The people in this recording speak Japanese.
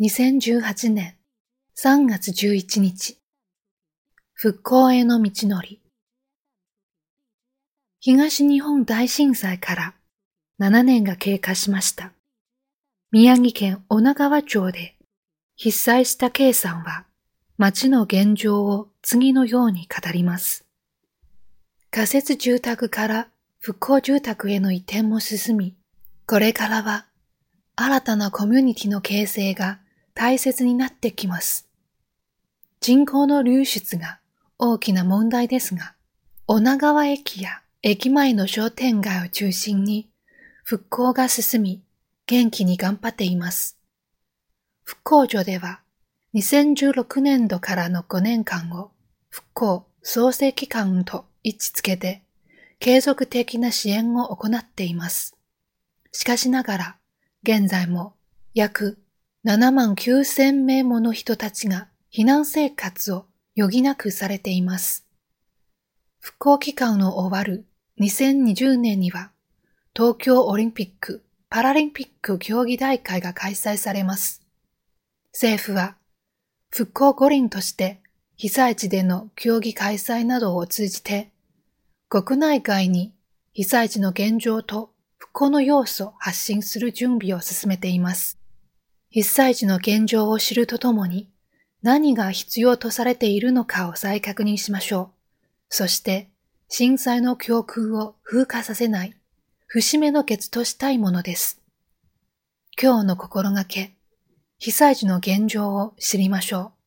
2018年3月11日復興への道のり東日本大震災から7年が経過しました。宮城県女川町で被災した K さんは町の現状を次のように語ります。仮設住宅から復興住宅への移転も進み、これからは新たなコミュニティの形成が大切になってきます。人口の流出が大きな問題ですが、女川駅や駅前の商店街を中心に復興が進み、元気に頑張っています。復興所では2016年度からの5年間を復興創生期間と位置付けて継続的な支援を行っています。しかしながら、現在も約7万9千名もの人たちが避難生活を余儀なくされています。復興期間の終わる2020年には、東京オリンピック・パラリンピック競技大会が開催されます。政府は復興五輪として被災地での競技開催などを通じて国内外に被災地の現状と復興の要素を発信する準備を進めています。被災地の現状を知るとともに何が必要とされているのかを再確認しましょう。そして震災の教訓を風化させない節目の決としたいものです。今日の心がけ、被災地の現状を知りましょう。